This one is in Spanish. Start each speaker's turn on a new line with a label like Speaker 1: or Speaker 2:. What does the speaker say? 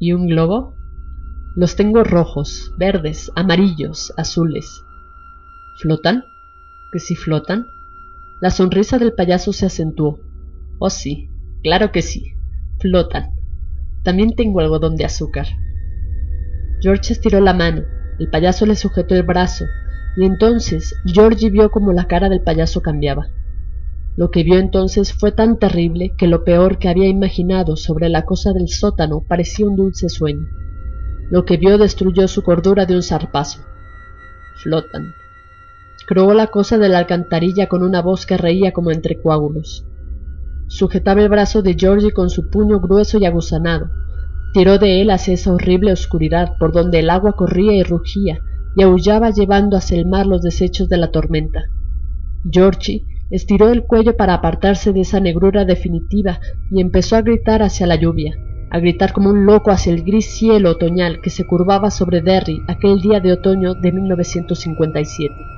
Speaker 1: ¿Y un globo? Los tengo rojos, verdes, amarillos, azules. ¿Flotan? ¿Que si flotan? La sonrisa del payaso se acentuó. Oh sí, claro que sí, flotan. También tengo algodón de azúcar. George estiró la mano, el payaso le sujetó el brazo, y entonces Georgie vio como la cara del payaso cambiaba. Lo que vio entonces fue tan terrible que lo peor que había imaginado sobre la cosa del sótano parecía un dulce sueño. Lo que vio destruyó su cordura de un zarpazo. Flotan. Croó la cosa de la alcantarilla con una voz que reía como entre coágulos. Sujetaba el brazo de Georgie con su puño grueso y aguzanado. Tiró de él hacia esa horrible oscuridad por donde el agua corría y rugía y aullaba llevando hacia el mar los desechos de la tormenta. Georgie estiró el cuello para apartarse de esa negrura definitiva y empezó a gritar hacia la lluvia, a gritar como un loco hacia el gris cielo otoñal que se curvaba sobre Derry aquel día de otoño de 1957.